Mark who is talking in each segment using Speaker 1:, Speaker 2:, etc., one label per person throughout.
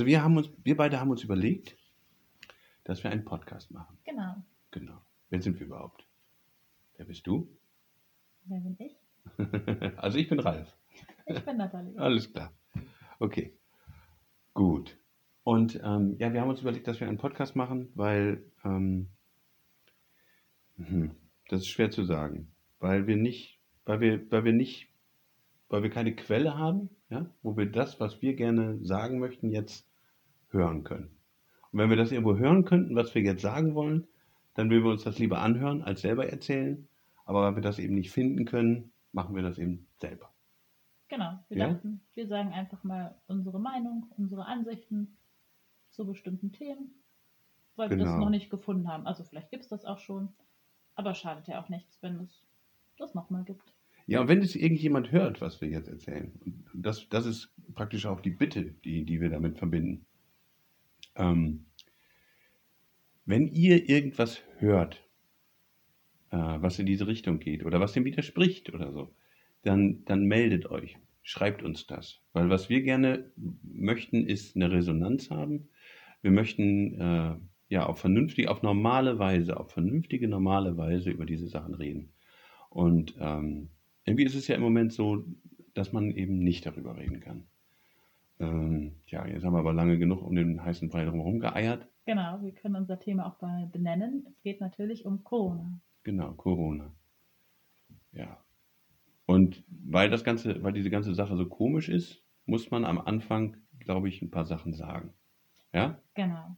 Speaker 1: Also wir haben uns, wir beide haben uns überlegt, dass wir einen Podcast machen.
Speaker 2: Genau.
Speaker 1: Genau. Wer sind wir überhaupt? Wer bist du?
Speaker 2: Wer bin ich?
Speaker 1: also ich bin Ralf.
Speaker 2: Ich bin Nathalie.
Speaker 1: Alles klar. Okay. Gut. Und ähm, ja, wir haben uns überlegt, dass wir einen Podcast machen, weil ähm, hm, das ist schwer zu sagen, weil wir nicht, weil wir, weil wir nicht, weil wir keine Quelle haben, ja, wo wir das, was wir gerne sagen möchten, jetzt hören können. Und wenn wir das irgendwo hören könnten, was wir jetzt sagen wollen, dann würden wir uns das lieber anhören, als selber erzählen. Aber weil wir das eben nicht finden können, machen wir das eben selber.
Speaker 2: Genau. Wir
Speaker 1: Ja?
Speaker 2: dachten, wir sagen einfach mal unsere Meinung, unsere Ansichten zu bestimmten Themen, weil wir das
Speaker 1: Genau.
Speaker 2: noch nicht gefunden haben. Also vielleicht gibt es das auch schon, aber schadet ja auch nichts, wenn es das nochmal gibt.
Speaker 1: Ja, und wenn es irgendjemand hört, was wir jetzt erzählen, das, das ist praktisch auch die Bitte, die, die wir damit verbinden. Ähm, wenn ihr irgendwas hört, äh, was in diese Richtung geht oder was dem widerspricht oder so, dann, dann meldet euch, schreibt uns das. Weil was wir gerne möchten, ist eine Resonanz haben. Wir möchten äh, ja auf vernünftig, auf normale Weise, auf vernünftige, normale Weise über diese Sachen reden. Und ähm, irgendwie ist es ja im Moment so, dass man eben nicht darüber reden kann. Ähm, ja, jetzt haben wir aber lange genug um den heißen Brei drumherum geeiert.
Speaker 2: Genau, wir können unser Thema auch mal benennen. Es geht natürlich um Corona.
Speaker 1: Genau, Corona. Ja. Und weil das Ganze, weil diese ganze Sache so komisch ist, muss man am Anfang, glaube ich, ein paar Sachen sagen. Ja?
Speaker 2: Genau.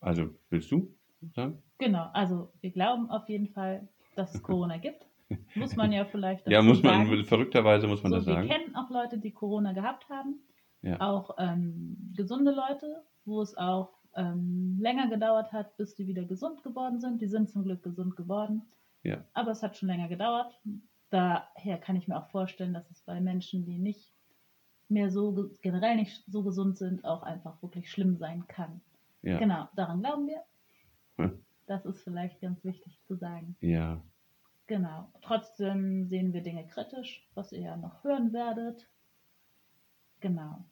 Speaker 1: Also, willst du sagen?
Speaker 2: Genau, also wir glauben auf jeden Fall, dass es Corona gibt. Muss man ja vielleicht
Speaker 1: Ja, muss man,
Speaker 2: sagen.
Speaker 1: verrückterweise muss man
Speaker 2: so,
Speaker 1: das
Speaker 2: wir
Speaker 1: sagen.
Speaker 2: kennen auch Leute, die Corona gehabt haben.
Speaker 1: Ja.
Speaker 2: Auch ähm, gesunde Leute, wo es auch ähm, länger gedauert hat, bis die wieder gesund geworden sind. Die sind zum Glück gesund geworden.
Speaker 1: Ja.
Speaker 2: Aber es hat schon länger gedauert. Daher kann ich mir auch vorstellen, dass es bei Menschen, die nicht mehr so ge- generell nicht so gesund sind, auch einfach wirklich schlimm sein kann.
Speaker 1: Ja.
Speaker 2: Genau, daran glauben wir.
Speaker 1: Hm.
Speaker 2: Das ist vielleicht ganz wichtig zu sagen.
Speaker 1: Ja.
Speaker 2: Genau. Trotzdem sehen wir Dinge kritisch, was ihr ja noch hören werdet. Genau.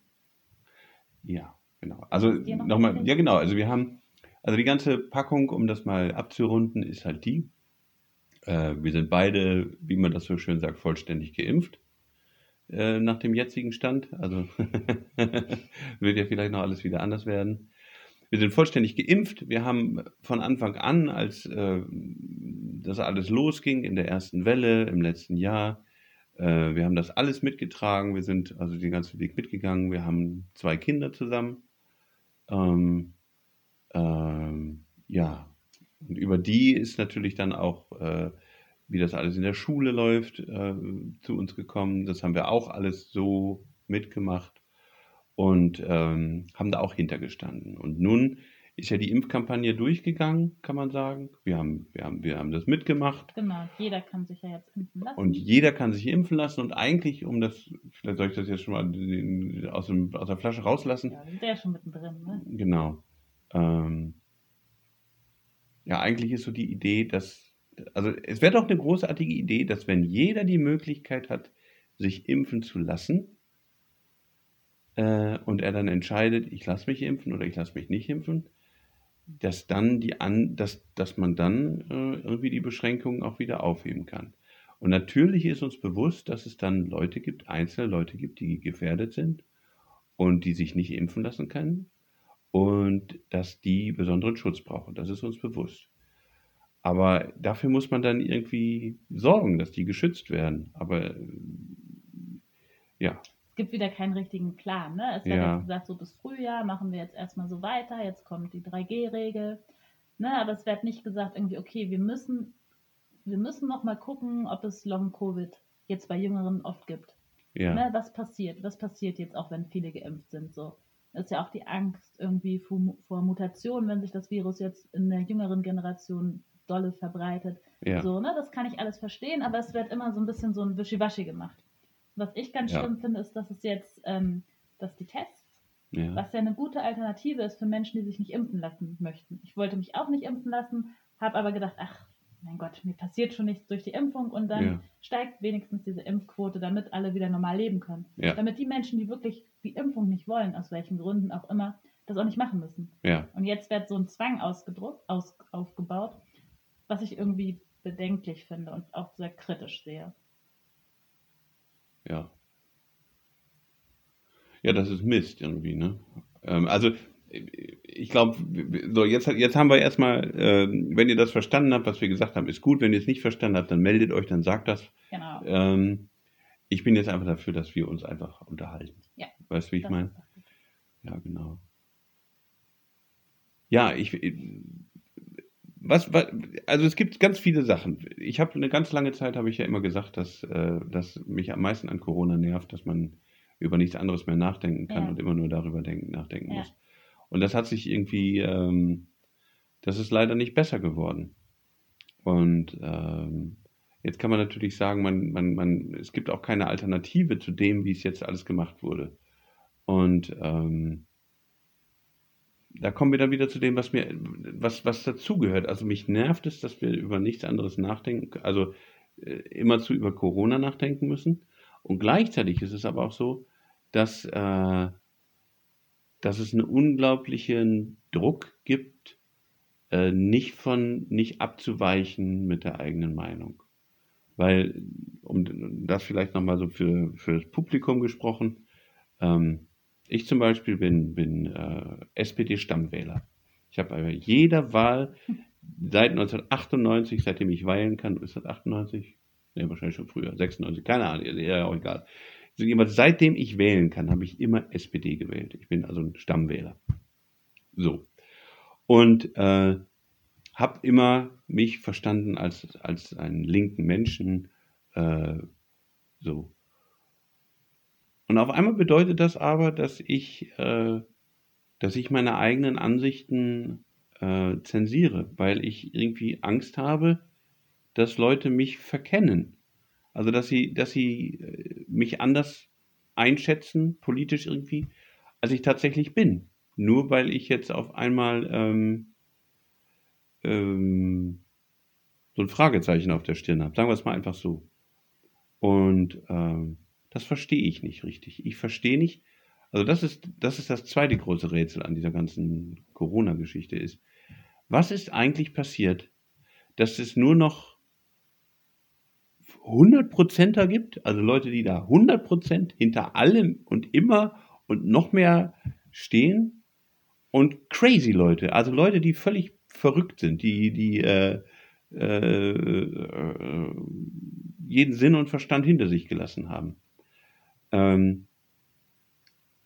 Speaker 1: Ja, genau. Also
Speaker 2: noch
Speaker 1: nochmal,
Speaker 2: was
Speaker 1: ja genau, also wir haben, also die ganze Packung, um das mal abzurunden, ist halt die. Äh, wir sind beide, wie man das so schön sagt, vollständig geimpft. Äh, nach dem jetzigen Stand. Also wird ja vielleicht noch alles wieder anders werden. Wir sind vollständig geimpft. Wir haben von Anfang an, als äh, das alles losging in der ersten Welle im letzten Jahr, äh, wir haben das alles mitgetragen. Wir sind also den ganzen Weg mitgegangen. Wir haben zwei Kinder zusammen. Ähm, ähm, ja, und über die ist natürlich dann auch, äh, wie das alles in der Schule läuft, äh, zu uns gekommen. Das haben wir auch alles so mitgemacht und ähm, haben da auch hintergestanden. Und nun ist ja die Impfkampagne durchgegangen, kann man sagen. Wir haben, wir haben, wir haben das mitgemacht.
Speaker 2: Genau. Jeder kann sich ja jetzt impfen lassen.
Speaker 1: Und jeder kann sich impfen lassen und eigentlich, um das, vielleicht soll ich das jetzt schon mal aus, dem, aus der Flasche rauslassen,
Speaker 2: ja, sind ja schon mittendrin. Ne?
Speaker 1: Genau. Ähm, ja, eigentlich ist so die Idee, dass, also es wäre doch eine großartige Idee, dass wenn jeder die Möglichkeit hat, sich impfen zu lassen, äh, und er dann entscheidet, ich lasse mich impfen oder ich lasse mich nicht impfen, dass dann die an, dass, dass man dann äh, irgendwie die Beschränkungen auch wieder aufheben kann. Und natürlich ist uns bewusst, dass es dann Leute gibt, einzelne Leute gibt, die gefährdet sind und die sich nicht impfen lassen können und dass die besonderen Schutz brauchen. Das ist uns bewusst. Aber dafür muss man dann irgendwie sorgen, dass die geschützt werden. Aber ja,
Speaker 2: Es gibt wieder keinen richtigen Plan. Ne? Es wird
Speaker 1: Ja.
Speaker 2: jetzt gesagt, so bis Frühjahr machen wir jetzt erstmal so weiter, jetzt kommt die 3G-Regel. Ne? Aber es wird nicht gesagt, irgendwie, okay, wir müssen, wir müssen noch mal gucken, ob es Long-Covid jetzt bei Jüngeren oft gibt.
Speaker 1: ja,
Speaker 2: Ne? Was passiert? Was passiert jetzt auch, wenn viele geimpft sind? So. Das ist ja auch die Angst irgendwie vor, vor Mutationen, wenn sich das Virus jetzt in der jüngeren Generation dolle verbreitet.
Speaker 1: ja,
Speaker 2: So, ne, das kann ich alles verstehen, aber es wird immer so ein bisschen so ein Wischiwaschi gemacht. Was ich ganz
Speaker 1: Ja.
Speaker 2: schlimm finde, ist, dass es jetzt, ähm, dass die Tests,
Speaker 1: ja,
Speaker 2: was ja eine gute Alternative ist für Menschen, die sich nicht impfen lassen möchten. Ich wollte mich auch nicht impfen lassen, habe aber gedacht, ach, mein Gott, mir passiert schon nichts durch die Impfung und dann
Speaker 1: Ja.
Speaker 2: steigt wenigstens diese Impfquote, damit alle wieder normal leben können. Damit die Menschen, die wirklich die Impfung nicht wollen, aus welchen Gründen auch immer, das auch nicht machen müssen. Und jetzt wird so ein Zwang ausgedruckt, aus, aufgebaut, was ich irgendwie bedenklich finde und auch sehr kritisch sehe.
Speaker 1: Ja. Ja, das ist Mist irgendwie, ne? Ähm, also, ich glaube, so, jetzt, jetzt haben wir erstmal, ähm, wenn ihr das verstanden habt, was wir gesagt haben, ist gut. Wenn ihr es nicht verstanden habt, dann meldet euch, dann sagt das.
Speaker 2: Genau.
Speaker 1: Ähm, ich bin jetzt einfach dafür, dass wir uns einfach unterhalten.
Speaker 2: Ja.
Speaker 1: Weißt du, wie ich meine? Ja, genau. Ja, ich. Was, was, also es gibt ganz viele Sachen. Ich habe eine ganz lange Zeit habe ich ja immer gesagt, dass, äh, dass mich am meisten an Corona nervt, dass man über nichts anderes mehr nachdenken kann
Speaker 2: Ja.
Speaker 1: und immer nur darüber denken, nachdenken
Speaker 2: Ja.
Speaker 1: muss. Und das hat sich irgendwie, ähm, das ist leider nicht besser geworden. Und ähm, jetzt kann man natürlich sagen, man, man, man, es gibt auch keine Alternative zu dem, wie es jetzt alles gemacht wurde. Und ähm, da kommen wir dann wieder zu dem, was mir, was, was dazugehört. Also mich nervt es, dass wir über nichts anderes nachdenken, also äh, immerzu über Corona nachdenken müssen. Und gleichzeitig ist es aber auch so, dass, äh, dass es einen unglaublichen Druck gibt, äh, nicht von, nicht abzuweichen mit der eigenen Meinung. Weil, um das vielleicht nochmal so für, für das Publikum gesprochen, ähm, ich zum Beispiel bin, bin äh, SPD-Stammwähler. Ich habe bei jeder Wahl seit 1998, seitdem ich wählen kann, ist das 98? Ne, wahrscheinlich schon früher, 96, keine Ahnung, ja auch egal. Also seitdem ich wählen kann, habe ich immer SPD gewählt. Ich bin also ein Stammwähler. So. Und äh, habe immer mich verstanden als, als einen linken Menschen. Äh, so. Und auf einmal bedeutet das aber, dass ich, äh, dass ich meine eigenen Ansichten äh, zensiere, weil ich irgendwie Angst habe, dass Leute mich verkennen. Also dass sie, dass sie äh, mich anders einschätzen, politisch irgendwie, als ich tatsächlich bin. Nur weil ich jetzt auf einmal ähm, ähm, so ein Fragezeichen auf der Stirn habe. Sagen wir es mal einfach so. Und ähm, das verstehe ich nicht richtig. Ich verstehe nicht, also das ist, das ist das zweite große Rätsel an dieser ganzen Corona-Geschichte ist. Was ist eigentlich passiert, dass es nur noch 100%er gibt, also Leute, die da 100% hinter allem und immer und noch mehr stehen und crazy Leute, also Leute, die völlig verrückt sind, die, die äh, äh, äh, jeden Sinn und Verstand hinter sich gelassen haben. Ähm,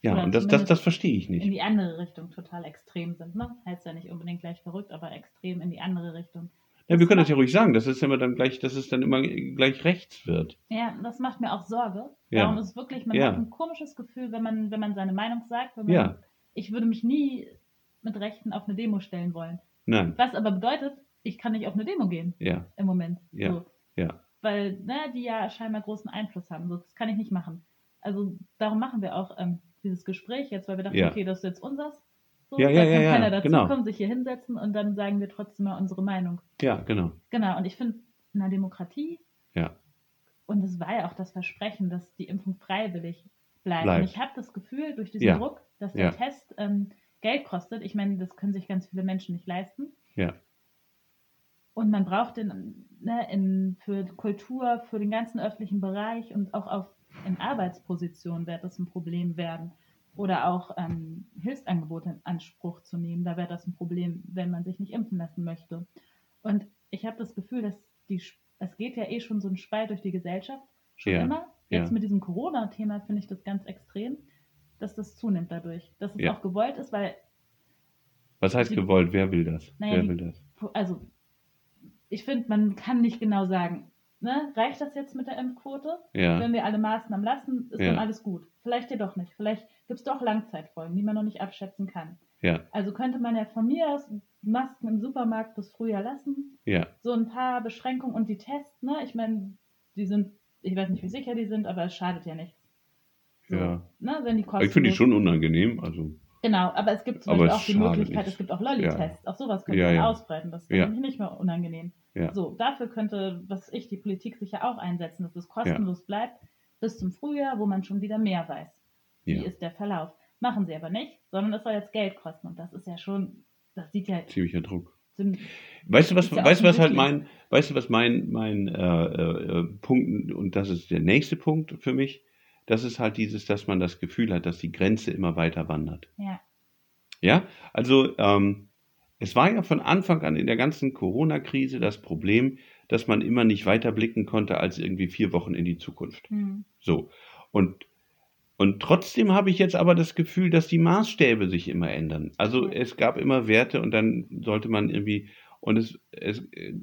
Speaker 1: ja,
Speaker 2: Oder
Speaker 1: und das, das, das verstehe ich
Speaker 2: In
Speaker 1: nicht.
Speaker 2: die andere Richtung total extrem sind. Ne? Heißt ja nicht unbedingt gleich verrückt, aber extrem in die andere Richtung.
Speaker 1: Ja, wir können das ja ruhig sagen, dass es immer dann gleich, dass es dann immer gleich rechts wird.
Speaker 2: Ja, das macht mir auch Sorge.
Speaker 1: Ja.
Speaker 2: Darum ist wirklich, man
Speaker 1: Ja.
Speaker 2: hat ein komisches Gefühl, wenn man, wenn man seine Meinung sagt. Wenn man,
Speaker 1: Ja.
Speaker 2: Ich würde mich nie mit Rechten auf eine Demo stellen wollen.
Speaker 1: Nein,
Speaker 2: Was aber bedeutet, ich kann nicht auf eine Demo gehen
Speaker 1: ja,
Speaker 2: im Moment.
Speaker 1: Ja.
Speaker 2: So.
Speaker 1: ja,
Speaker 2: Weil ne, die ja scheinbar großen Einfluss haben. So, das kann ich nicht machen. Also darum machen wir auch ähm, dieses Gespräch jetzt, weil wir dachten,
Speaker 1: Ja.
Speaker 2: okay, das ist jetzt unseres. So,
Speaker 1: Ja, ja,
Speaker 2: kann
Speaker 1: ja, ja,
Speaker 2: keiner dazu
Speaker 1: genau.
Speaker 2: kommen, sich hier hinsetzen und dann sagen wir trotzdem mal unsere Meinung.
Speaker 1: ja, genau.
Speaker 2: Genau, und ich finde, in einer Demokratie,
Speaker 1: Ja,
Speaker 2: und es war ja auch das Versprechen, dass die Impfung freiwillig bleibt.
Speaker 1: Bleibt.
Speaker 2: Und ich habe das Gefühl, durch diesen
Speaker 1: Ja.
Speaker 2: Druck, dass der. Test ähm, Geld kostet, ich meine, das können sich ganz viele Menschen nicht leisten.
Speaker 1: ja,
Speaker 2: Und man braucht den ne, in, für Kultur, für den ganzen öffentlichen Bereich und auch auf, in Arbeitspositionen wird das ein Problem werden. Oder auch ähm, Hilfsangebote in Anspruch zu nehmen. Da wäre das ein Problem, wenn man sich nicht impfen lassen möchte. Und ich habe das Gefühl, dass die, es geht ja eh schon so ein Spalt durch die Gesellschaft. Schon
Speaker 1: Ja,
Speaker 2: immer. Jetzt
Speaker 1: ja.
Speaker 2: mit diesem Corona-Thema finde ich das ganz extrem, dass das zunimmt dadurch. Dass es
Speaker 1: Ja.
Speaker 2: auch gewollt ist, weil
Speaker 1: Was heißt
Speaker 2: Die-
Speaker 1: gewollt? Wer will das?
Speaker 2: Naja,
Speaker 1: Wer will das?
Speaker 2: also ich finde, man kann nicht genau sagen, ne, reicht das jetzt mit der Impfquote?
Speaker 1: Ja,
Speaker 2: Wenn wir alle Maßnahmen lassen, ist
Speaker 1: Ja.
Speaker 2: dann alles gut. Vielleicht jedoch nicht. Vielleicht gibt es doch Langzeitfolgen, die man noch nicht abschätzen kann.
Speaker 1: ja,
Speaker 2: Also könnte man ja von mir aus Masken im Supermarkt bis Frühjahr lassen,
Speaker 1: ja,
Speaker 2: so ein paar Beschränkungen und die Tests, ne? Ich meine, die sind, ich weiß nicht, wie sicher die sind, aber es schadet ja nichts. So,
Speaker 1: ja.
Speaker 2: Ne, wenn die
Speaker 1: Ich finde die schon unangenehm. Also,
Speaker 2: Genau, aber es gibt zum
Speaker 1: Aber
Speaker 2: Beispiel auch die Möglichkeit,
Speaker 1: nicht.
Speaker 2: es gibt auch Lolli-Tests. Auch sowas könnte
Speaker 1: Ja,
Speaker 2: man
Speaker 1: ja.
Speaker 2: ausbreiten. Das wäre
Speaker 1: Ja.
Speaker 2: nicht mehr unangenehm.
Speaker 1: Ja.
Speaker 2: So, dafür könnte, was ich, die Politik sicher auch einsetzen, dass es kostenlos bleibt bis zum Frühjahr, wo man schon wieder mehr weiß. Wie
Speaker 1: Ja.
Speaker 2: ist der Verlauf? Machen sie aber nicht, sondern es soll jetzt Geld kosten. Und das ist ja schon, das sieht ja
Speaker 1: Ziemlicher Druck.
Speaker 2: sind,
Speaker 1: Weißt du was,
Speaker 2: ja
Speaker 1: weißt du was halt mein, weißt du was mein, mein äh, äh, Punkt, und das ist der nächste Punkt für mich, das ist halt dieses, dass man das Gefühl hat, dass die Grenze immer weiter wandert.
Speaker 2: ja,
Speaker 1: Ja, also ähm, es war ja von Anfang an in der ganzen Corona-Krise das Problem, dass man immer nicht weiter blicken konnte als irgendwie vier Wochen in die Zukunft.
Speaker 2: hm,
Speaker 1: So. Und, und trotzdem habe ich jetzt aber das Gefühl, dass die Maßstäbe sich immer ändern. Also
Speaker 2: Ja.
Speaker 1: es gab immer Werte und dann sollte man irgendwie, und es, es äh,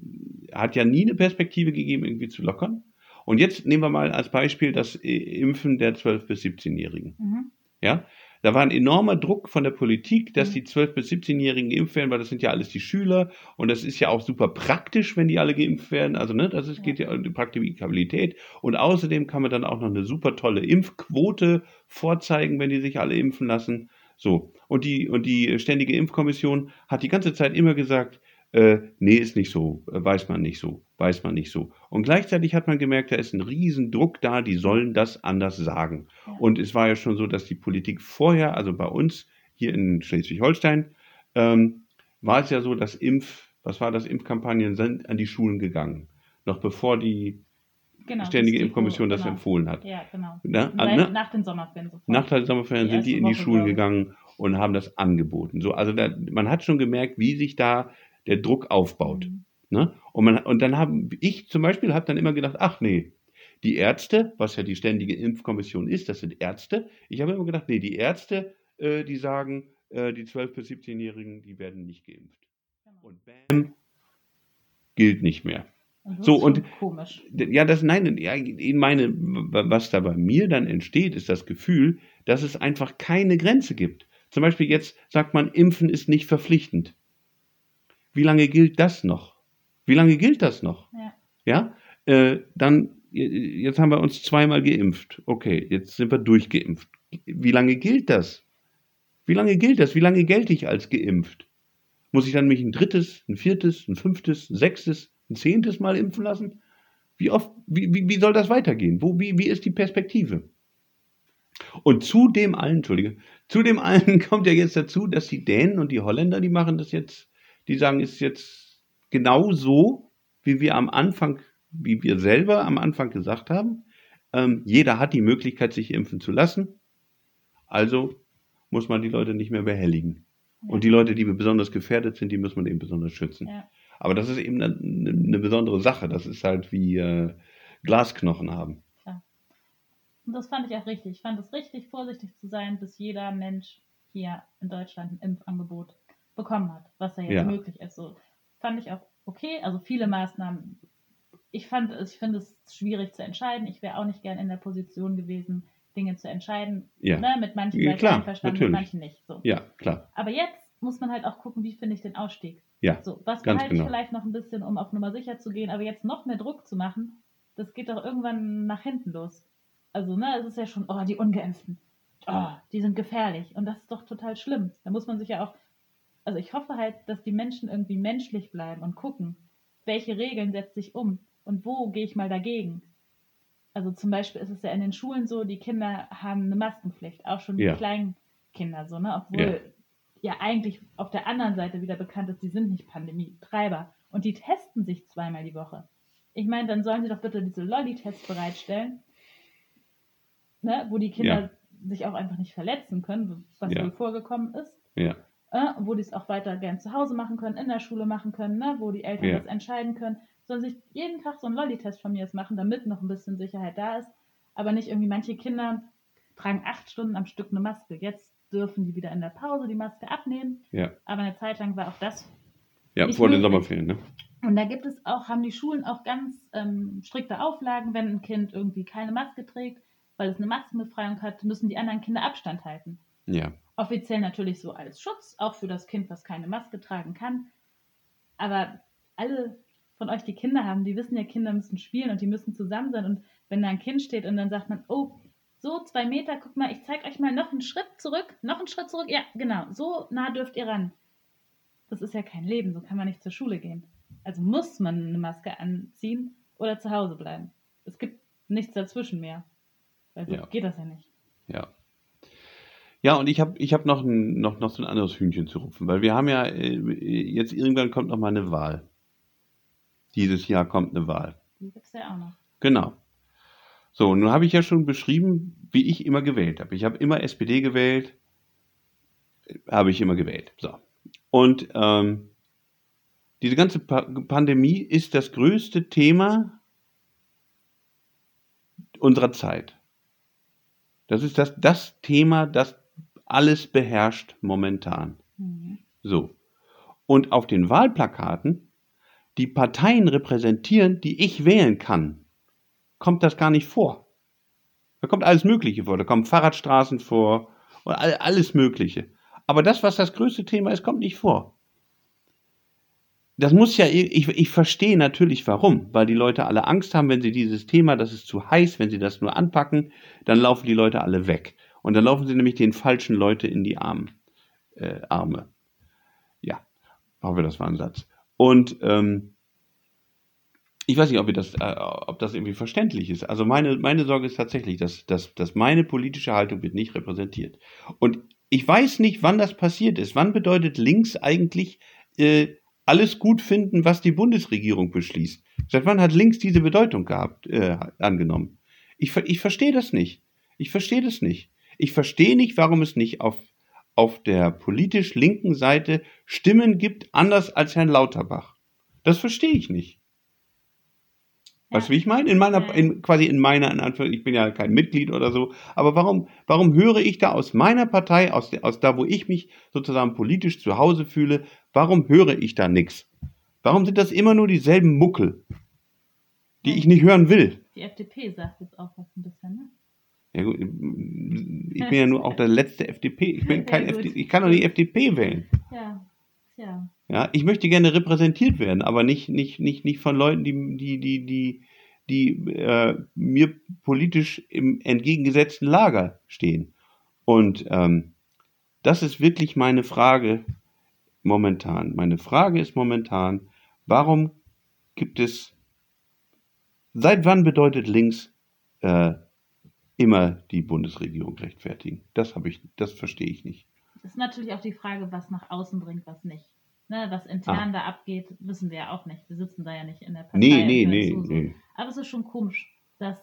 Speaker 1: hat ja nie eine Perspektive gegeben, irgendwie zu lockern. Und jetzt nehmen wir mal als Beispiel das Impfen der 12- bis 17-Jährigen.
Speaker 2: mhm,
Speaker 1: Ja, da war ein enormer Druck von der Politik, dass
Speaker 2: Mhm.
Speaker 1: die 12- bis 17-Jährigen geimpft werden, weil das sind ja alles die Schüler und das ist ja auch super praktisch, wenn die alle geimpft werden. Also, ne, das ist,
Speaker 2: Ja.
Speaker 1: geht ja um die Praktikabilität. Und außerdem kann man dann auch noch eine super tolle Impfquote vorzeigen, wenn die sich alle impfen lassen. So. Und die, und die Ständige Impfkommission hat die ganze Zeit immer gesagt, äh, nee, ist nicht so, äh, weiß man nicht so, weiß man nicht so. Und gleichzeitig hat man gemerkt, da ist ein Riesendruck da, die sollen das anders sagen. Und es war ja schon so, dass die Politik vorher, also bei uns hier in Schleswig-Holstein, ähm, war es ja so, dass Impf, was war das, Impfkampagnen sind an die Schulen gegangen. Noch bevor die
Speaker 2: genau.
Speaker 1: Ständige
Speaker 2: das
Speaker 1: Impfkommission das
Speaker 2: genau.
Speaker 1: empfohlen hat.
Speaker 2: Ja, genau.
Speaker 1: Na,
Speaker 2: Weil
Speaker 1: ne?
Speaker 2: Nach den Sommerferien sofort.
Speaker 1: Nach der Sommerferien
Speaker 2: Die
Speaker 1: sind die in die
Speaker 2: Woche,
Speaker 1: Schulen gegangen und haben das angeboten. So, also da, man hat schon gemerkt, wie sich da der Druck aufbaut.
Speaker 2: Mhm.
Speaker 1: Ne? Und, man, und dann habe ich zum Beispiel habe dann immer gedacht, ach nee, die Ärzte, was ja die ständige Impfkommission ist, das sind Ärzte. Ich habe immer gedacht, nee, die Ärzte, äh, die sagen, äh, die 12- bis 17-Jährigen, die werden nicht geimpft.
Speaker 2: Genau.
Speaker 1: Und bam, gilt nicht mehr.
Speaker 2: Das
Speaker 1: So,
Speaker 2: ist schon
Speaker 1: und-
Speaker 2: komisch.
Speaker 1: Ja, das nein, ja, ich meine, was da bei mir dann entsteht, ist das Gefühl, dass es einfach keine Grenze gibt. Zum Beispiel jetzt sagt man, Impfen ist nicht verpflichtend. Wie lange gilt das noch? Wie lange gilt das noch?
Speaker 2: Ja.
Speaker 1: Ja, äh, dann, jetzt haben wir uns zweimal geimpft. Okay, jetzt sind wir durchgeimpft. Wie lange gilt das? Wie lange gilt das? Wie lange gelte ich als geimpft? Muss ich dann mich ein drittes, ein viertes, ein fünftes, ein sechstes, ein zehntes Mal impfen lassen? Wie oft, wie, wie, wie soll das weitergehen? Wo, wie, wie ist die Perspektive? Und zu dem allen, Entschuldige, zu dem allen kommt ja jetzt dazu, dass die Dänen und die Holländer, die machen das jetzt, die sagen, ist jetzt genau so, wie wir am Anfang, wie wir selber am Anfang gesagt haben. Ähm, jeder hat die Möglichkeit, sich impfen zu lassen. Also muss man die Leute nicht mehr behelligen. Und die Leute, die besonders gefährdet sind, die muss man eben besonders schützen.
Speaker 2: Ja.
Speaker 1: Aber das ist eben eine, eine besondere Sache. Das ist halt wie äh, Glasknochen haben.
Speaker 2: Und das fand ich auch richtig. Ich fand es richtig, vorsichtig zu sein, bis jeder Mensch hier in Deutschland ein Impfangebot bekommen hat, was ja jetzt
Speaker 1: Ja.
Speaker 2: möglich ist. So fand ich auch okay. Also viele Maßnahmen. Ich fand ich finde es schwierig zu entscheiden. Ich wäre auch nicht gern in der Position gewesen, Dinge zu entscheiden.
Speaker 1: Ja.
Speaker 2: Ne? Mit manchen
Speaker 1: Ja,
Speaker 2: ich
Speaker 1: klar,
Speaker 2: einverstanden, mit manchen nicht. So.
Speaker 1: Ja, klar.
Speaker 2: Aber jetzt muss man halt auch gucken, wie finde ich den Ausstieg.
Speaker 1: Ja,
Speaker 2: So, was behalte ich
Speaker 1: genau.
Speaker 2: vielleicht noch ein bisschen, um auf Nummer sicher zu gehen, aber jetzt noch mehr Druck zu machen, das geht doch irgendwann nach hinten los. Also, ne, es ist ja schon, oh, die Ungeimpften, oh, die sind gefährlich und das ist doch total schlimm. Da muss man sich ja auch, also ich hoffe halt, dass die Menschen irgendwie menschlich bleiben und gucken, welche Regeln setze ich um und wo gehe ich mal dagegen. Also zum Beispiel ist es ja in den Schulen so, die Kinder haben eine Maskenpflicht, auch schon die
Speaker 1: Ja.
Speaker 2: kleinen Kinder so, ne, obwohl ja eigentlich auf der anderen Seite wieder bekannt ist, die sind nicht Pandemietreiber. Und die testen sich zweimal die Woche. Ich meine, dann sollen sie doch bitte diese Lolli-Tests bereitstellen, ne, wo die Kinder sich auch einfach nicht verletzen können, was
Speaker 1: Ja.
Speaker 2: wohl vorgekommen ist.
Speaker 1: Ja,
Speaker 2: Äh, wo die es auch weiter gern zu Hause machen können, in der Schule machen können, ne, wo die Eltern
Speaker 1: Ja.
Speaker 2: das entscheiden können. Sollen sich jeden Tag so einen Lolli-Test von mir aus machen, damit noch ein bisschen Sicherheit da ist. Aber nicht irgendwie, manche Kinder tragen acht Stunden am Stück eine Maske. Jetzt dürfen die wieder in der Pause die Maske abnehmen.
Speaker 1: ja.
Speaker 2: Aber eine Zeit lang war auch das.
Speaker 1: Ja, vor den. Sommerferien, ne?
Speaker 2: Und da gibt es auch, haben die Schulen auch ganz ähm, strikte Auflagen, wenn ein Kind irgendwie keine Maske trägt, weil es eine Maskenbefreiung hat, müssen die anderen Kinder Abstand halten.
Speaker 1: Ja.
Speaker 2: Offiziell natürlich so als Schutz, auch für das Kind, was keine Maske tragen kann. Aber alle von euch, die Kinder haben, die wissen ja, Kinder müssen spielen und die müssen zusammen sein. Und wenn da ein Kind steht und dann sagt man, oh, So, zwei Meter, guck mal, ich zeig euch mal noch einen Schritt zurück, noch einen Schritt zurück. Ja, genau, so nah dürft ihr ran. Das ist ja kein Leben, so kann man nicht zur Schule gehen. Also muss man eine Maske anziehen oder zu Hause bleiben. Es gibt nichts dazwischen mehr. Weil so
Speaker 1: Ja.
Speaker 2: geht das ja nicht.
Speaker 1: Ja. Ja, und ich habe ich hab noch, ein, noch, noch so ein anderes Hühnchen zu rupfen, weil wir haben ja, äh, jetzt irgendwann kommt noch mal eine Wahl. Dieses Jahr kommt eine Wahl.
Speaker 2: Die gibt's ja auch noch.
Speaker 1: Genau. So, nun habe ich ja schon beschrieben, wie ich immer gewählt habe. Ich habe immer SPD gewählt, äh, habe ich immer gewählt. So. Und ähm, diese ganze pa Pandemie ist das größte Thema unserer Zeit. Das ist das, das Thema, das alles beherrscht momentan.
Speaker 2: Mhm.
Speaker 1: So. Und auf den Wahlplakaten, die Parteien repräsentieren, die ich wählen kann, kommt das gar nicht vor. Da kommt alles Mögliche vor. Da kommen Fahrradstraßen vor und all, alles Mögliche. Aber das, was das größte Thema ist, kommt nicht vor. Das muss ja, ich, ich verstehe natürlich warum, weil die Leute alle Angst haben, wenn sie dieses Thema, das ist zu heiß, wenn sie das nur anpacken, dann laufen die Leute alle weg. Und dann laufen sie nämlich den falschen Leute in die Arme. Äh, Arme. Ja, hoffe, das war ein Satz. Und ähm, ich weiß nicht, ob, das, äh, ob das irgendwie verständlich ist. Also meine, meine Sorge ist tatsächlich, dass, dass, dass meine politische Haltung wird nicht repräsentiert. Und ich weiß nicht, wann das passiert ist. Wann bedeutet links eigentlich äh, alles gut finden, was die Bundesregierung beschließt? Seit wann hat links diese Bedeutung gehabt, äh, angenommen? Ich, ich verstehe das nicht. Ich verstehe das nicht. Ich verstehe nicht, warum es nicht auf, auf der politisch linken Seite Stimmen gibt, anders als Herrn Lauterbach. Das verstehe ich nicht. Weißt du, wie ich meine? In meiner, in, quasi in meiner, in Anführungszeichen, ich bin ja kein Mitglied oder so, aber warum, warum höre ich da aus meiner Partei, aus, der- aus da, wo ich mich sozusagen politisch zu Hause fühle, warum höre ich da nichts? Warum sind das immer nur dieselben Muckel, die ich nicht hören will?
Speaker 2: Die FDP sagt jetzt auch was ein bisschen, ne?
Speaker 1: Ja, gut, ich bin ja nur auch der letzte FDP. Ich bin kein
Speaker 2: Ja.
Speaker 1: FDP, ich kann doch nicht FDP wählen.
Speaker 2: Ja, tja.
Speaker 1: Ja, ich möchte gerne repräsentiert werden, aber nicht, nicht, nicht, nicht von Leuten, die, die, die, die, die äh, mir politisch im entgegengesetzten Lager stehen. Und ähm, das ist wirklich meine Frage momentan. Meine Frage ist momentan, warum gibt es, seit wann bedeutet links äh, immer die Bundesregierung rechtfertigen? Das habe ich, das verstehe ich nicht.
Speaker 2: Das ist natürlich auch die Frage, was nach außen bringt, was nicht. Ne, was intern da abgeht, wissen wir ja auch nicht. Wir sitzen da ja nicht in der Partei.
Speaker 1: Ah. Nee, nee, nee, nee.
Speaker 2: Aber es ist schon komisch, dass,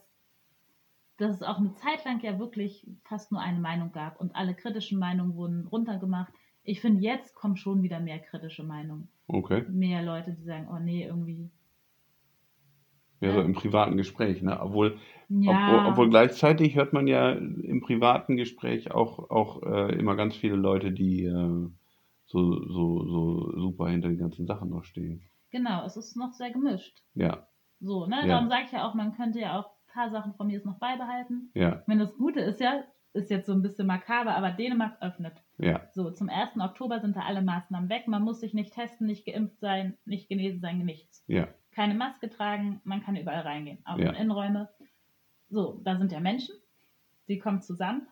Speaker 2: dass es auch eine Zeit lang ja wirklich fast nur eine Meinung gab und alle kritischen Meinungen wurden runtergemacht. Ich finde, jetzt kommen schon wieder mehr kritische Meinungen.
Speaker 1: Okay.
Speaker 2: Mehr Leute, die sagen, oh nee, irgendwie.
Speaker 1: Ja, so im privaten Gespräch, ne? Obwohl,
Speaker 2: Ja,
Speaker 1: obwohl, obwohl gleichzeitig hört man ja im privaten Gespräch auch, auch äh, immer ganz viele Leute, die äh, so, so, so super hinter den ganzen Sachen noch stehen.
Speaker 2: genau, es ist noch sehr gemischt.
Speaker 1: Ja,
Speaker 2: So, ne?
Speaker 1: Ja.
Speaker 2: Darum sage ich ja auch, man könnte ja auch ein paar Sachen von mir jetzt noch beibehalten.
Speaker 1: ja,
Speaker 2: meine, das Gute ist ja, ist jetzt so ein bisschen makaber, aber Dänemark öffnet.
Speaker 1: ja,
Speaker 2: So, zum 1. Oktober sind da alle Maßnahmen weg. Man muss sich nicht testen, nicht geimpft sein, nicht genesen sein, nichts.
Speaker 1: ja,
Speaker 2: Keine Maske tragen, man kann überall reingehen, auch
Speaker 1: Ja.
Speaker 2: in Innenräume. So, da sind ja Menschen, die kommen zusammen.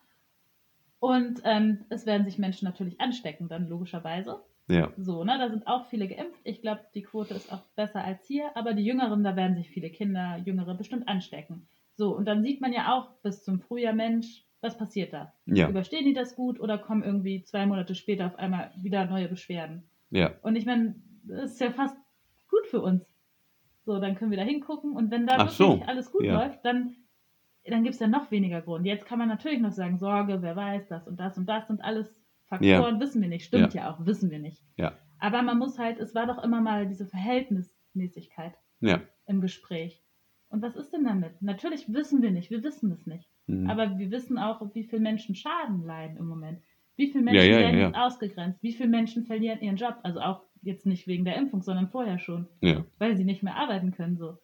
Speaker 2: Und ähm, es werden sich Menschen natürlich anstecken, dann logischerweise.
Speaker 1: ja,
Speaker 2: So, ne, da sind auch viele geimpft. Ich glaube, die Quote ist auch besser als hier, aber die Jüngeren, da werden sich viele Kinder, Jüngere bestimmt anstecken. So, und dann sieht man ja auch bis zum Frühjahr, Mensch, was passiert da?
Speaker 1: ja,
Speaker 2: Überstehen die das gut oder kommen irgendwie zwei Monate später auf einmal wieder neue Beschwerden?
Speaker 1: ja,
Speaker 2: Und ich meine, das ist ja fast gut für uns. So, dann können wir da hingucken und wenn da
Speaker 1: Ach
Speaker 2: wirklich
Speaker 1: so,
Speaker 2: alles gut
Speaker 1: ja.
Speaker 2: läuft, dann, dann gibt es ja noch weniger Grund. Jetzt kann man natürlich noch sagen, Sorge, wer weiß, das und das und das sind alles Faktoren, wissen wir nicht. Stimmt ja. auch, wissen wir nicht.
Speaker 1: Ja.
Speaker 2: Aber man muss halt, es war doch immer mal diese Verhältnismäßigkeit
Speaker 1: ja.
Speaker 2: im Gespräch. Und was ist denn damit? Natürlich wissen wir nicht, wir wissen es nicht.
Speaker 1: Mhm.
Speaker 2: Aber wir wissen auch, wie viele Menschen Schaden leiden im Moment. Wie viele
Speaker 1: Ja,
Speaker 2: Menschen
Speaker 1: ja,
Speaker 2: werden
Speaker 1: ja,
Speaker 2: ausgegrenzt? Wie viele Menschen verlieren ihren Job? Also auch jetzt nicht wegen der Impfung, sondern vorher schon,
Speaker 1: ja,
Speaker 2: weil sie nicht mehr arbeiten können. So.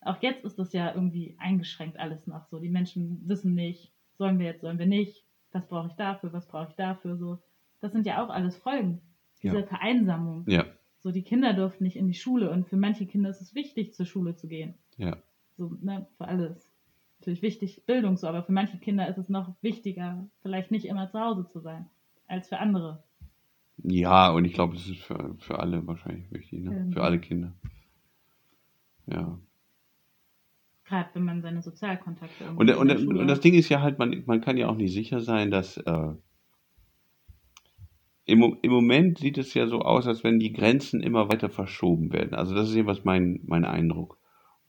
Speaker 2: Auch jetzt ist das ja irgendwie eingeschränkt alles noch so. Die Menschen wissen nicht, sollen wir jetzt, sollen wir nicht, was brauche ich dafür, was brauche ich dafür. So. Das sind ja auch alles Folgen dieser
Speaker 1: Ja.
Speaker 2: Vereinsamung.
Speaker 1: ja,
Speaker 2: So, die Kinder durften nicht in die Schule und für manche Kinder ist es wichtig, zur Schule zu gehen.
Speaker 1: ja,
Speaker 2: So, ne, für alles. natürlich wichtig, Bildung so, aber für manche Kinder ist es noch wichtiger, vielleicht nicht immer zu Hause zu sein, als für andere.
Speaker 1: Ja, und ich glaube, es ist für, für alle wahrscheinlich wichtig, ne?
Speaker 2: Ähm.
Speaker 1: Für alle Kinder. Ja.
Speaker 2: Gerade wenn man seine Sozialkontakte irgendwie
Speaker 1: Und, und, und das. Ding ist ja halt, man, man kann ja auch nicht sicher sein, dass äh, im, im Moment sieht es ja so aus, als wenn die Grenzen immer weiter verschoben werden. Also das ist jedenfalls mein, mein Eindruck.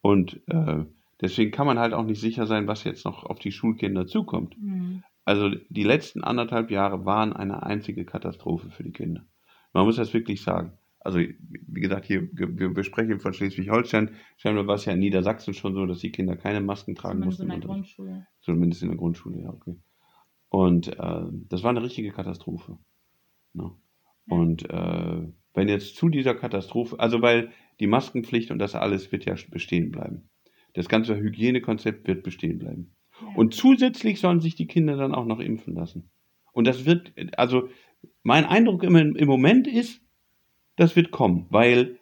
Speaker 1: Und äh, deswegen kann man halt auch nicht sicher sein, was jetzt noch auf die Schulkinder zukommt.
Speaker 2: Mhm.
Speaker 1: Also die letzten anderthalb Jahre waren eine einzige Katastrophe für die Kinder. Man muss das wirklich sagen. Also wie gesagt, hier wir, wir sprechen von Schleswig-Holstein. Scheinbar war es ja in Niedersachsen schon so, dass die Kinder keine Masken tragen
Speaker 2: Zumindest
Speaker 1: mussten.
Speaker 2: in der. Grundschule.
Speaker 1: Zumindest in der Grundschule, ja, okay. Und äh, das war eine richtige Katastrophe. Ne?
Speaker 2: Ja.
Speaker 1: Und äh, wenn jetzt zu dieser Katastrophe, also weil die Maskenpflicht und das alles wird ja bestehen bleiben. Das ganze Hygienekonzept wird bestehen bleiben.
Speaker 2: Ja.
Speaker 1: Und zusätzlich sollen sich die Kinder dann auch noch impfen lassen. Und das wird, also mein Eindruck im, im Moment ist, das wird kommen, weil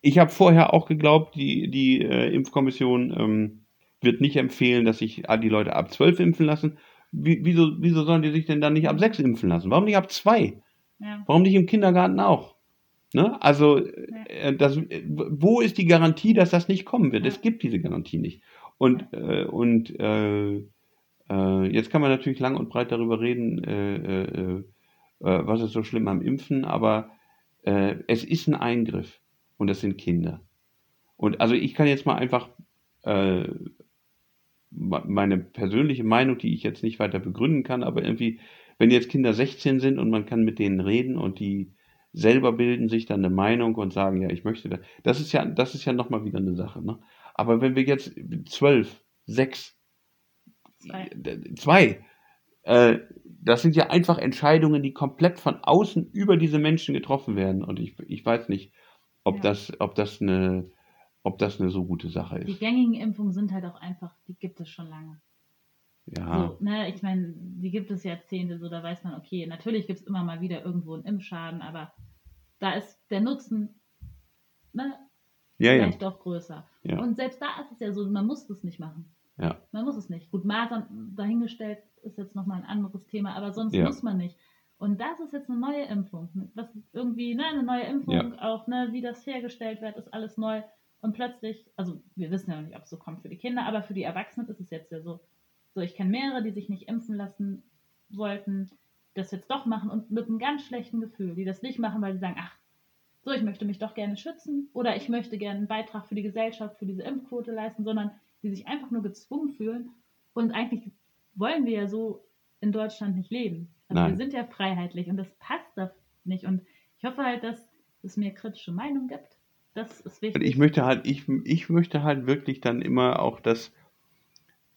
Speaker 1: ich habe vorher auch geglaubt, die, die äh, Impfkommission ähm, wird nicht empfehlen, dass sich die Leute ab 12 impfen lassen. Wie, wieso, wieso sollen die sich denn dann nicht ab 6 impfen lassen? Warum nicht ab 2?
Speaker 2: ja.
Speaker 1: Warum nicht im Kindergarten auch? Ne? Also, äh, das, äh, wo ist die Garantie, dass das nicht kommen wird?
Speaker 2: Ja.
Speaker 1: Es gibt diese Garantie nicht. Und, äh, und äh, äh, jetzt kann man natürlich lang und breit darüber reden, äh, äh, äh, was ist so schlimm am Impfen, aber es ist ein Eingriff und das sind Kinder. Und also ich kann jetzt mal einfach me- meine persönliche Meinung, die ich jetzt nicht weiter begründen kann, aber irgendwie, wenn jetzt Kinder 16 sind und man kann mit denen reden und die selber bilden sich dann eine Meinung und sagen, ja, ich möchte das. Das ist ja, das ist ja nochmal wieder eine Sache. Ne? Aber wenn wir jetzt 12, 6,
Speaker 2: Zwei.
Speaker 1: zwei, äh, das sind ja einfach Entscheidungen, die komplett von außen über diese Menschen getroffen werden. Und ich, ich weiß nicht, ob
Speaker 2: Ja.
Speaker 1: das, ob das eine, ob das eine so gute Sache
Speaker 2: Die
Speaker 1: ist.
Speaker 2: gängigen Impfungen sind halt auch einfach, die gibt es schon lange.
Speaker 1: Ja,
Speaker 2: So, ne, ich meine, die gibt es Jahrzehnte, so da weiß man, okay, natürlich gibt es immer mal wieder irgendwo einen Impfschaden, aber da ist der Nutzen ne,
Speaker 1: ja, ja,
Speaker 2: vielleicht doch größer.
Speaker 1: Ja.
Speaker 2: Und selbst da ist es ja so, man muss das nicht machen.
Speaker 1: ja,
Speaker 2: Man muss es nicht. Gut, Masern dahingestellt ist jetzt nochmal ein anderes Thema, aber sonst
Speaker 1: Ja.
Speaker 2: muss man nicht. Und das ist jetzt eine neue Impfung. Was irgendwie, ne, eine neue Impfung,
Speaker 1: Ja.
Speaker 2: auch, ne, wie das hergestellt wird, ist alles neu. Und plötzlich, also wir wissen ja noch nicht, ob es so kommt für die Kinder, aber für die Erwachsenen ist es jetzt ja so. So, ich kenne mehrere, die sich nicht impfen lassen wollten, das jetzt doch machen und mit einem ganz schlechten Gefühl, die das nicht machen, weil sie sagen, ach, so, ich möchte mich doch gerne schützen oder ich möchte gerne einen Beitrag für die Gesellschaft, für diese Impfquote leisten, sondern die sich einfach nur gezwungen fühlen. Und eigentlich wollen wir ja so in Deutschland nicht leben. Also
Speaker 1: Nein.
Speaker 2: wir sind ja freiheitlich und das passt da nicht. Und ich hoffe halt, dass es mir kritische Meinung gibt. Das ist wichtig.
Speaker 1: Und ich möchte halt, ich, ich möchte halt wirklich dann immer auch das,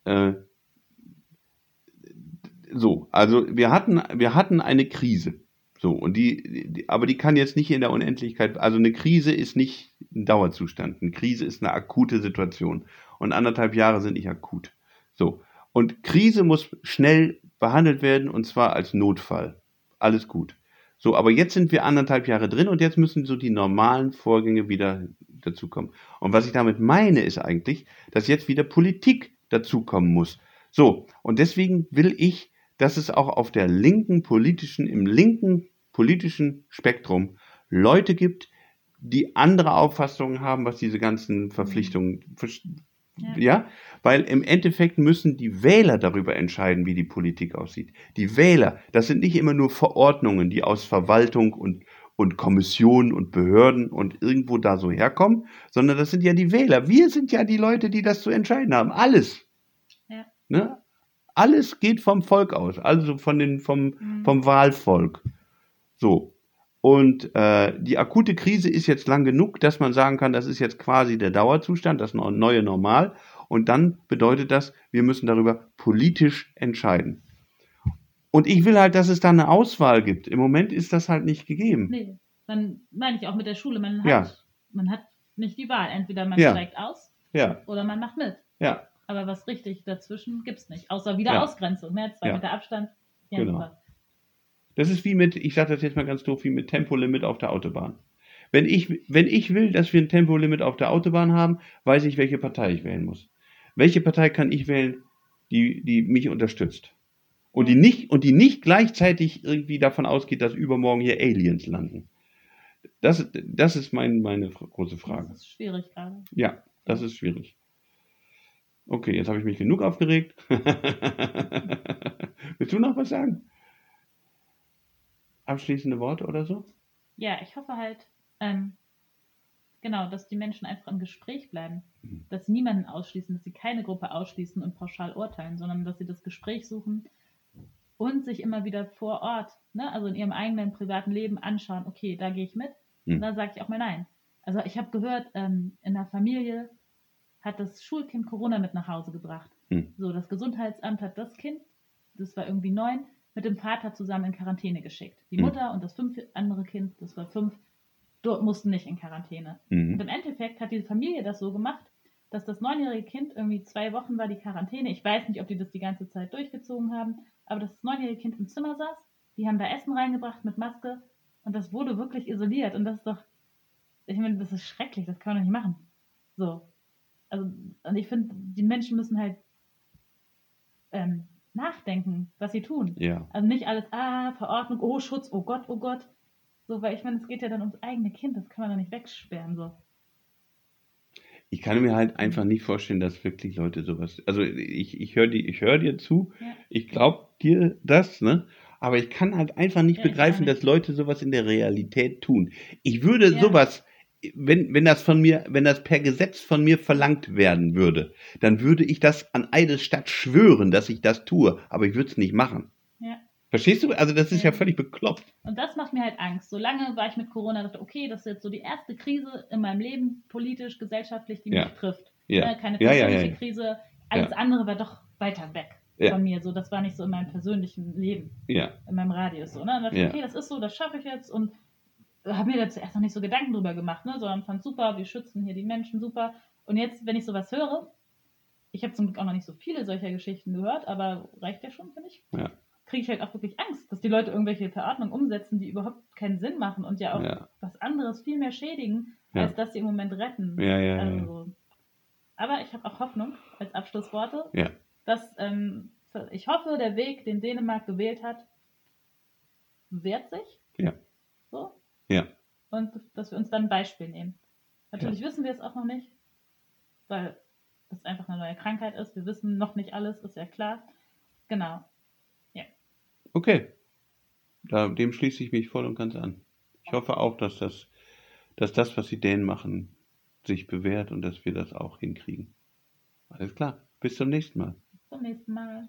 Speaker 1: äh, so, also wir hatten, wir hatten eine Krise. So, und die, die, aber die kann jetzt nicht in der Unendlichkeit, also eine Krise ist nicht ein Dauerzustand. Eine Krise ist eine akute Situation. Und anderthalb Jahre sind nicht akut. So. Und Krise muss schnell behandelt werden und zwar als Notfall. Alles gut. So, aber jetzt sind wir anderthalb Jahre drin und jetzt müssen so die normalen Vorgänge wieder dazukommen. Und was ich damit meine, ist eigentlich, dass jetzt wieder Politik dazukommen muss. So, und deswegen will ich, dass es auch auf der linken politischen, im linken politischen Spektrum Leute gibt, die andere Auffassungen haben, was diese ganzen Verpflichtungen,
Speaker 2: Ja.
Speaker 1: ja, weil im Endeffekt müssen die Wähler darüber entscheiden, wie die Politik aussieht. Die Wähler, das sind nicht immer nur Verordnungen, die aus Verwaltung und, und Kommissionen und Behörden und irgendwo da so herkommen, sondern das sind ja die Wähler. Wir sind ja die Leute, die das zu entscheiden haben. Alles.
Speaker 2: Ja.
Speaker 1: Ne? Alles geht vom Volk aus, also von den, vom,
Speaker 2: Mhm.
Speaker 1: vom Wahlvolk. So. Und äh, die akute Krise ist jetzt lang genug, dass man sagen kann, das ist jetzt quasi der Dauerzustand, das neue Normal. Und dann bedeutet das, wir müssen darüber politisch entscheiden. Und ich will halt, dass es da eine Auswahl gibt. Im Moment ist das halt nicht gegeben.
Speaker 2: Nee, dann meine ich auch mit der Schule. Man hat,
Speaker 1: Ja.
Speaker 2: man hat nicht die Wahl. Entweder man
Speaker 1: Ja.
Speaker 2: steigt aus
Speaker 1: Ja,
Speaker 2: oder man macht mit.
Speaker 1: ja.
Speaker 2: Aber was richtig dazwischen gibt's nicht. Außer wieder. Ausgrenzung. Ne? Zwei. Meter Abstand. Ja,
Speaker 1: Genau.
Speaker 2: super.
Speaker 1: Das ist wie mit, ich sage das jetzt mal ganz doof, wie mit Tempolimit auf der Autobahn. Wenn ich, wenn ich will, dass wir ein Tempolimit auf der Autobahn haben, weiß ich, welche Partei ich wählen muss. welche Partei kann ich wählen, die, die mich unterstützt? Und die nicht, und die nicht gleichzeitig irgendwie davon ausgeht, dass übermorgen hier Aliens landen. Das, das ist mein, meine große Frage.
Speaker 2: Das ist schwierig gerade.
Speaker 1: Ja, das ist schwierig. Okay, jetzt habe ich mich genug aufgeregt. Willst du noch was sagen? Abschließende Worte oder so?
Speaker 2: Ja, ich hoffe halt, ähm, genau, dass die Menschen einfach im Gespräch bleiben.
Speaker 1: Mhm.
Speaker 2: Dass sie niemanden ausschließen, dass sie keine Gruppe ausschließen und pauschal urteilen, sondern dass sie das Gespräch suchen und sich immer wieder vor Ort, ne, also in ihrem eigenen privaten Leben anschauen, okay, da gehe ich mit,
Speaker 1: Mhm.
Speaker 2: und da sage ich auch mal nein. Also ich habe gehört, ähm, in der Familie hat das Schulkind Corona mit nach Hause gebracht.
Speaker 1: Mhm.
Speaker 2: So, das Gesundheitsamt hat das Kind, das war irgendwie neun, mit dem Vater zusammen in Quarantäne geschickt. Die
Speaker 1: Mhm.
Speaker 2: Mutter und das fünf andere Kind, das war fünf, dort mussten nicht in Quarantäne. Und
Speaker 1: Mhm.
Speaker 2: im Endeffekt hat diese Familie das so gemacht, dass das neunjährige Kind irgendwie zwei Wochen war die Quarantäne. Ich weiß nicht, ob die das die ganze Zeit durchgezogen haben, aber das neunjährige Kind im Zimmer saß. Die haben da Essen reingebracht mit Maske und das wurde wirklich isoliert. Und das ist doch, ich meine, das ist schrecklich, das kann man doch nicht machen. So. Also, und ich finde, die Menschen müssen halt ähm, nachdenken, was sie tun.
Speaker 1: Ja.
Speaker 2: Also nicht alles, ah, Verordnung, oh, Schutz, oh Gott, oh Gott. So, weil ich meine, es geht ja dann ums eigene Kind, das kann man doch nicht wegsperren. So.
Speaker 1: Ich kann mir halt einfach nicht vorstellen, dass wirklich Leute sowas. Also ich, ich höre höre dir zu,
Speaker 2: Ja.
Speaker 1: ich glaube dir das, ne? Aber ich kann halt einfach nicht
Speaker 2: Ja,
Speaker 1: begreifen,
Speaker 2: nicht.
Speaker 1: dass Leute sowas in der Realität tun. Ich würde
Speaker 2: Ja.
Speaker 1: sowas, wenn, wenn das von mir, wenn das per Gesetz von mir verlangt werden würde, dann würde ich das an Eidesstadt schwören, dass ich das tue, aber ich würde es nicht machen.
Speaker 2: Ja.
Speaker 1: Verstehst du? Also das ist ja
Speaker 2: Ja.
Speaker 1: völlig bekloppt.
Speaker 2: Und das macht mir halt Angst. Solange war ich mit Corona, dachte, okay, das ist jetzt so die erste Krise in meinem Leben, politisch, gesellschaftlich, die
Speaker 1: Ja.
Speaker 2: mich trifft.
Speaker 1: Ja.
Speaker 2: Ne, Keine persönliche. Krise. Alles andere war doch weiter weg von mir. So, das war nicht so in meinem persönlichen Leben,
Speaker 1: Ja.
Speaker 2: in meinem Radius. So, ne? Und dachte, okay, das ist so, das schaffe ich jetzt. Und habe mir da zuerst noch nicht so Gedanken drüber gemacht, ne? sondern fand super, wir schützen hier die Menschen, super. Und jetzt, wenn ich sowas höre, ich habe zum Glück auch noch nicht so viele solcher Geschichten gehört, aber reicht ja schon, finde ich.
Speaker 1: Ja.
Speaker 2: Kriege ich halt auch wirklich Angst, dass die Leute irgendwelche Verordnungen umsetzen, die überhaupt keinen Sinn machen und ja auch
Speaker 1: Ja.
Speaker 2: was anderes viel mehr schädigen,
Speaker 1: Ja.
Speaker 2: als dass sie im Moment retten.
Speaker 1: Ja, ja, ja.
Speaker 2: Also, aber ich habe auch Hoffnung als Abschlussworte,
Speaker 1: Ja.
Speaker 2: dass ähm, ich hoffe, der Weg, den Dänemark gewählt hat, wehrt sich.
Speaker 1: Ja.
Speaker 2: So.
Speaker 1: Ja.
Speaker 2: Und dass wir uns dann ein Beispiel nehmen. Natürlich wissen wir es auch noch nicht, weil es einfach eine neue Krankheit ist. Wir wissen noch nicht alles, ist ja klar. Genau.
Speaker 1: Okay. Da, dem schließe ich mich voll und ganz an. Ich hoffe auch, dass das, dass das, was die Dänen machen, sich bewährt und dass wir das auch hinkriegen. Alles klar. Bis zum nächsten Mal.
Speaker 2: Bis zum nächsten Mal.